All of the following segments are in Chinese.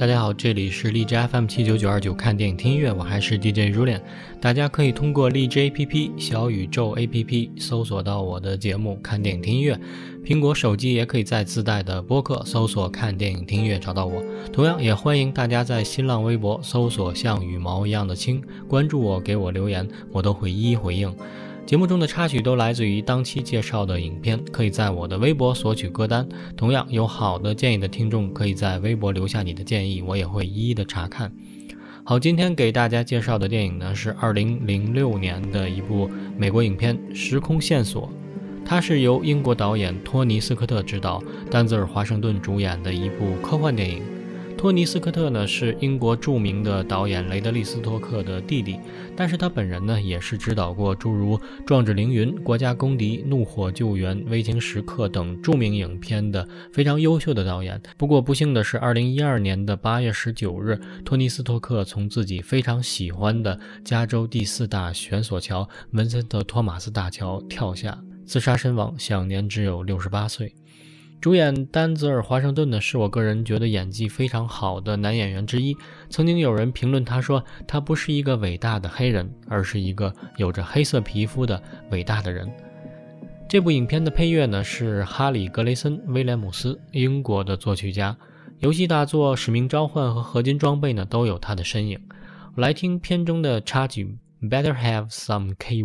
大家好，这里是荔枝 FM 七九九二九，看电影听音乐，我还是 DJ Julian。大家可以通过荔枝 APP、小宇宙 APP 搜索到我的节目《看电影听音乐》，苹果手机也可以在自带的播客搜索“看电影听音乐”找到我。同样也欢迎大家在新浪微博搜索“像羽毛一样的青”，关注我，给我留言，我都会一一回应。节目中的插曲都来自于当期介绍的影片，可以在我的微博索取歌单。同样，有好的建议的听众可以在微博留下你的建议，我也会一一的查看。好，今天给大家介绍的电影呢是2006年的一部美国影片《时空线索》，它是由英国导演托尼斯科特执导，丹泽尔华盛顿主演的一部科幻电影。托尼斯科特呢是英国著名的导演雷德利·斯托克的弟弟，但是他本人呢也是指导过诸如《壮志凌云》《国家公敌》《怒火救援》《危情时刻》等著名影片的非常优秀的导演。不过不幸的是，二零一二年的八月十九日，托尼斯托克从自己非常喜欢的加州第四大悬索桥文森特·托马斯大桥跳下，自杀身亡，享年只有六十八岁。主演丹泽尔·华盛顿呢，是我个人觉得演技非常好的男演员之一。曾经有人评论他说，他不是一个伟大的黑人，而是一个有着黑色皮肤的伟大的人。这部影片的配乐呢，是哈里·格雷森·威廉姆斯，英国的作曲家。游戏大作《使命召唤》和《合金装备》呢，都有他的身影。来听片中的插曲《Better Have Some KY》。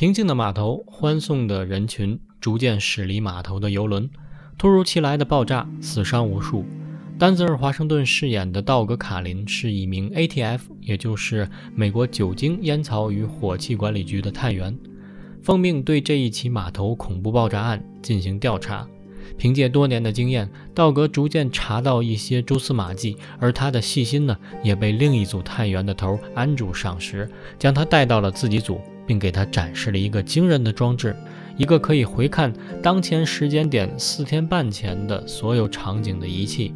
平静的码头，欢送的人群，逐渐驶离码头的游轮。突如其来的爆炸，死伤无数。丹泽尔·华盛顿饰演的道格·卡林是一名 ATF，也就是美国酒精、烟草与火器管理局的探员，奉命对这一起码头恐怖爆炸案进行调查。凭借多年的经验，道格逐渐查到一些蛛丝马迹，而他的细心呢，也被另一组探员的头安住赏识，将他带到了自己组，并给他展示了一个惊人的装置，一个可以回看当前时间点四天半前的所有场景的仪器。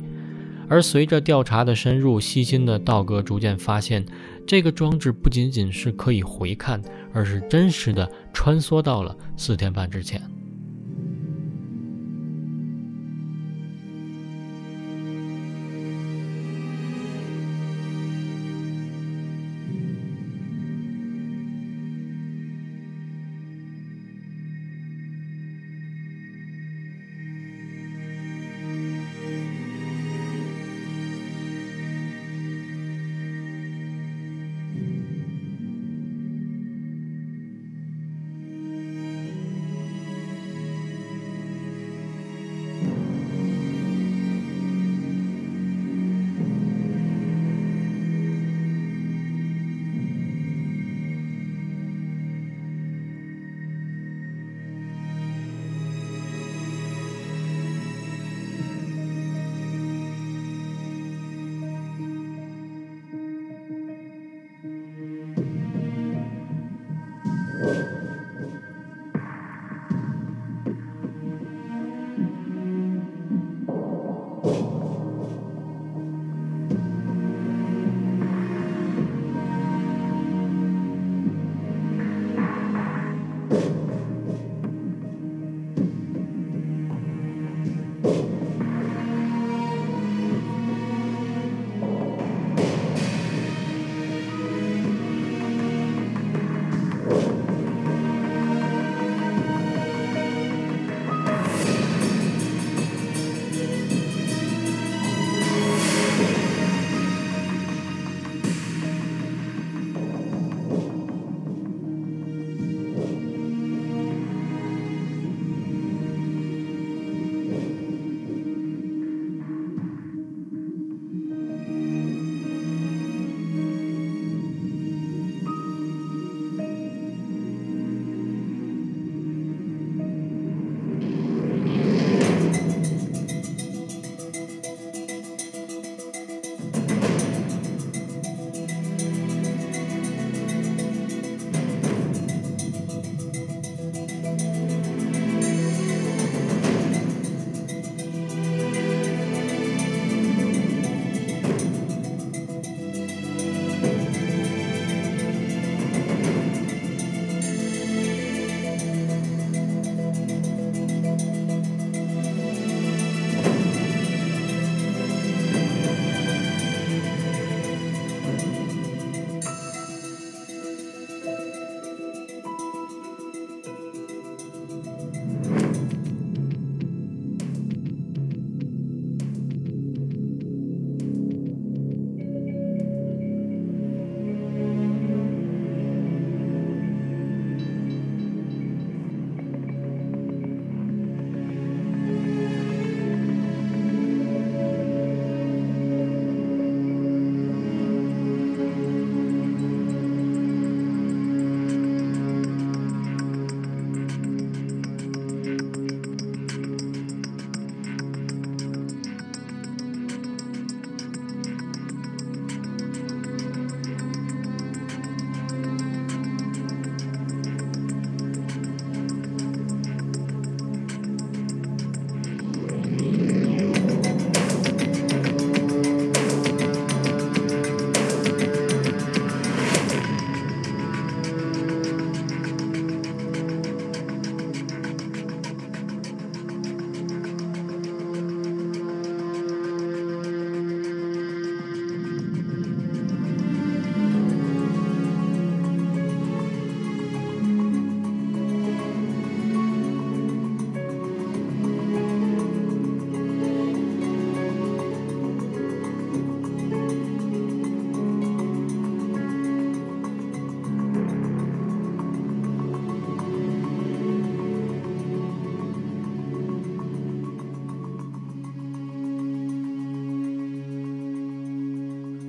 而随着调查的深入，细心的道格逐渐发现，这个装置不仅仅是可以回看，而是真实的穿梭到了四天半之前。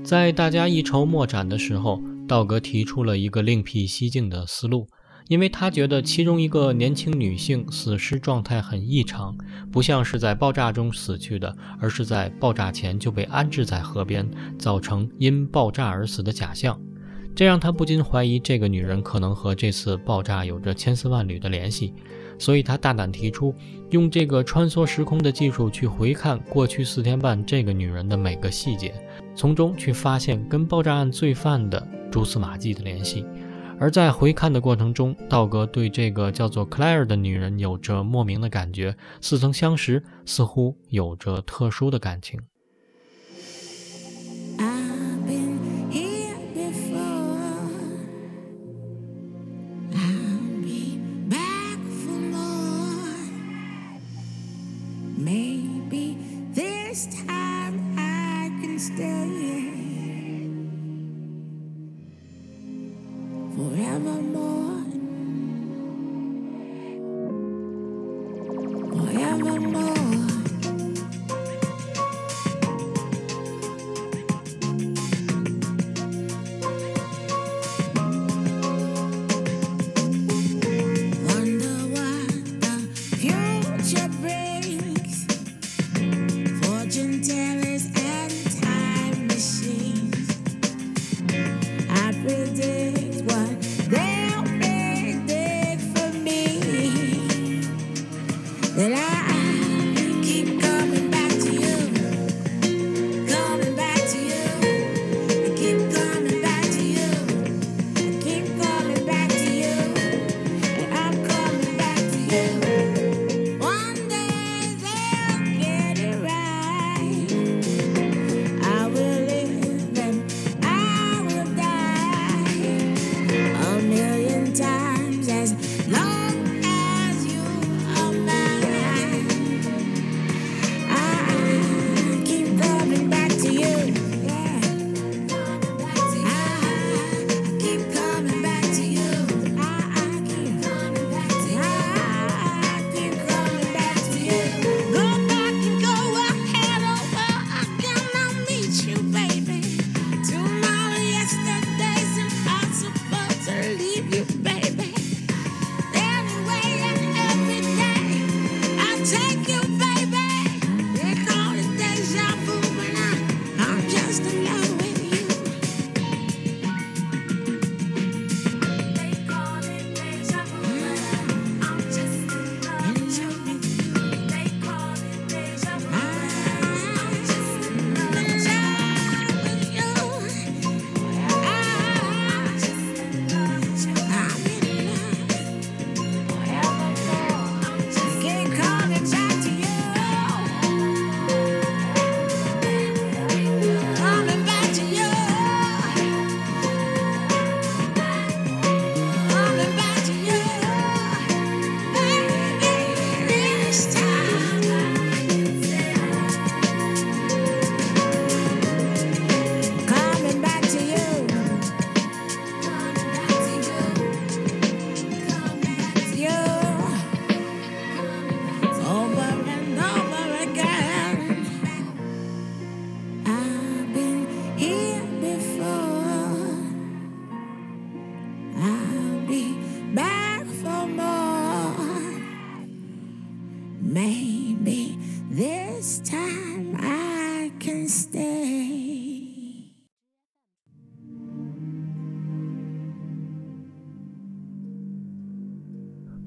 在大家一筹莫展的时候，道格提出了一个另辟蹊径的思路，因为他觉得其中一个年轻女性死尸状态很异常，不像是在爆炸中死去的，而是在爆炸前就被安置在河边，造成因爆炸而死的假象。这让他不禁怀疑，这个女人可能和这次爆炸有着千丝万缕的联系。所以他大胆提出，用这个穿梭时空的技术去回看过去四天半这个女人的每个细节，从中去发现跟爆炸案罪犯的蛛丝马迹的联系。而在回看的过程中，道格对这个叫做克莱尔的女人有着莫名的感觉，似曾相识，似乎有着特殊的感情。stay.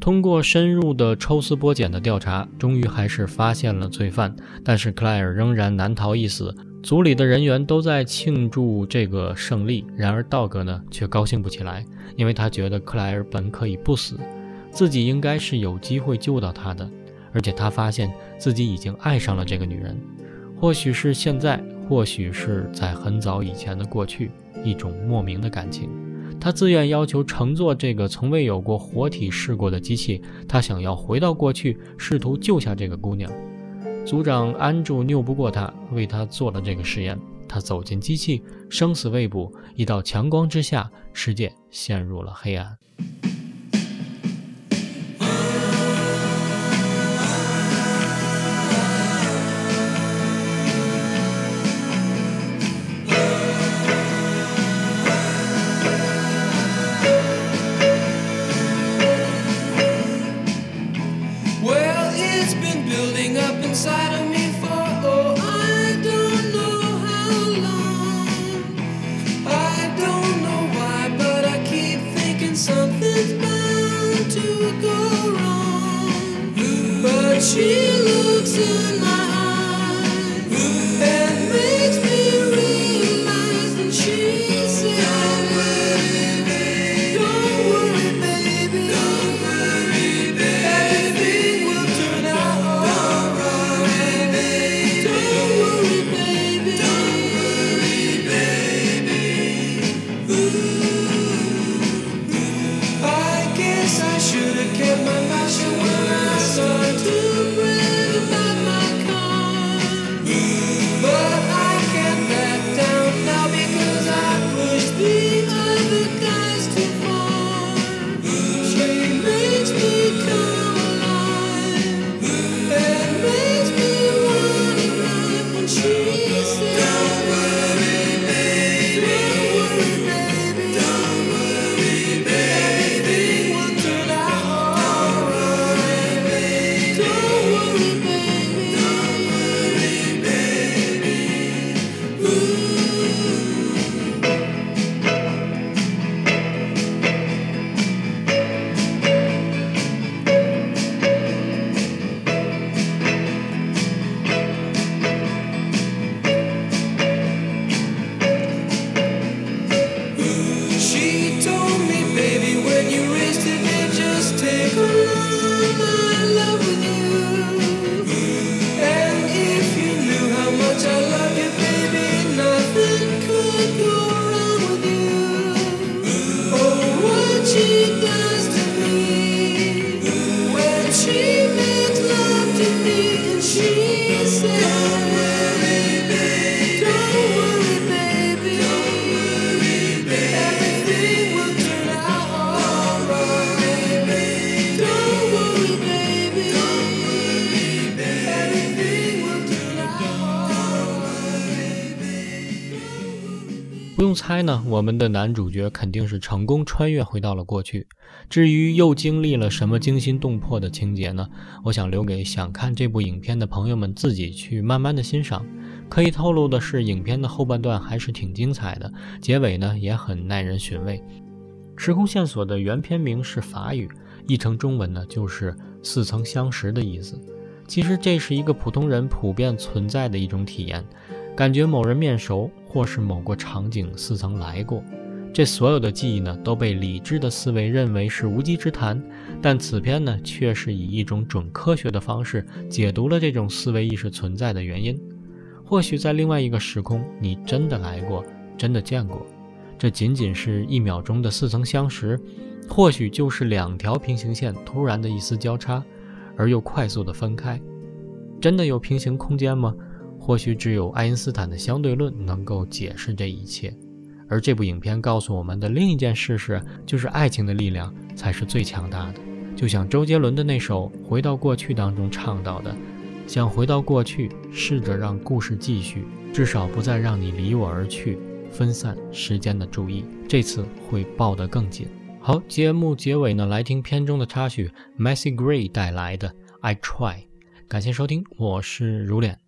通过深入的抽丝剥茧的调查，终于还是发现了罪犯，但是克莱尔仍然难逃一死。组里的人员都在庆祝这个胜利，然而道格呢却高兴不起来，因为他觉得克莱尔本可以不死，自己应该是有机会救到他的，而且他发现自己已经爱上了这个女人，或许是现在，或许是在很早以前的过去，一种莫名的感情。他自愿要求乘坐这个从未有过活体试过的机器，他想要回到过去，试图救下这个姑娘。组长安住拗不过他，为他做了这个实验。他走进机器，生死未卜。一道强光之下，世界陷入了黑暗。猜呢，我们的男主角肯定是成功穿越回到了过去。至于又经历了什么惊心动魄的情节呢？我想留给想看这部影片的朋友们自己去慢慢的欣赏。可以透露的是，影片的后半段还是挺精彩的，结尾呢也很耐人寻味。时空线索的原片名是法语，译成中文呢就是似曾相识的意思。其实这是一个普通人普遍存在的一种体验。感觉某人面熟，或是某个场景似曾来过，这所有的记忆呢，都被理智的思维认为是无稽之谈。但此片呢，却是以一种准科学的方式解读了这种思维意识存在的原因。或许在另外一个时空，你真的来过，真的见过，这仅仅是一秒钟的似曾相识，或许就是两条平行线突然的一丝交叉，而又快速的分开。真的有平行空间吗？或许只有爱因斯坦的相对论能够解释这一切，而这部影片告诉我们的另一件事是，就是爱情的力量才是最强大的。就像周杰伦的那首《回到过去》当中唱到的：“想回到过去，试着让故事继续，至少不再让你离我而去，分散时间的注意，这次会抱得更紧。”好，节目结尾呢，来听片中的插曲，Messy Gray 带来的《I Try》。感谢收听，我是如脸。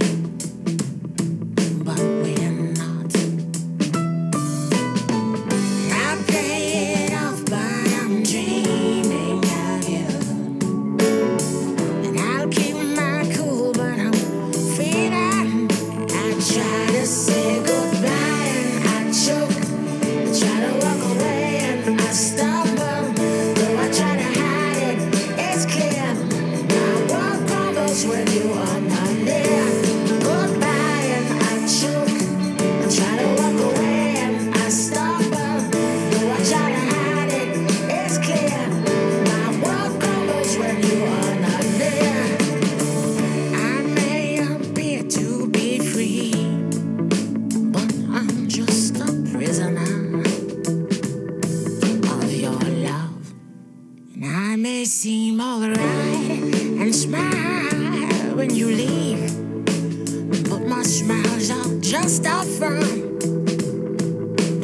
satisfied.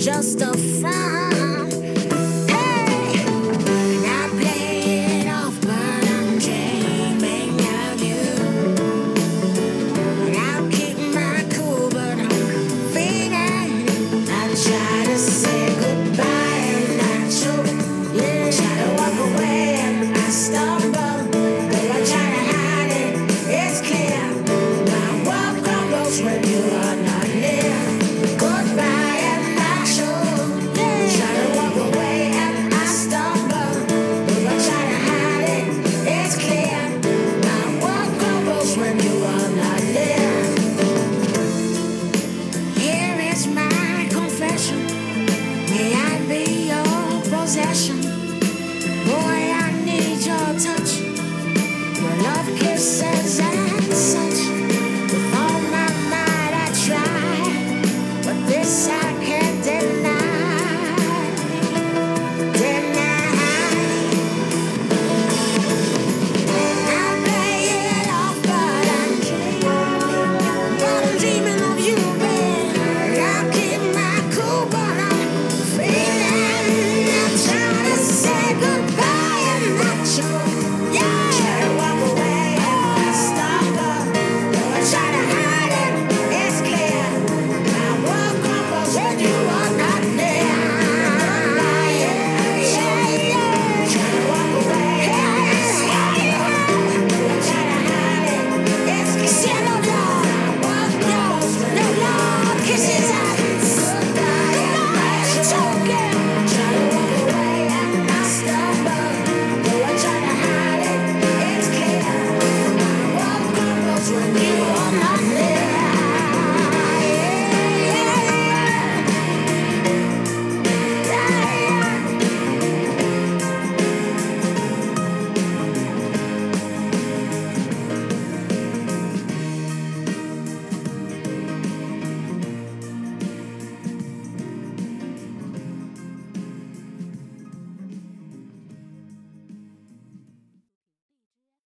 just a fine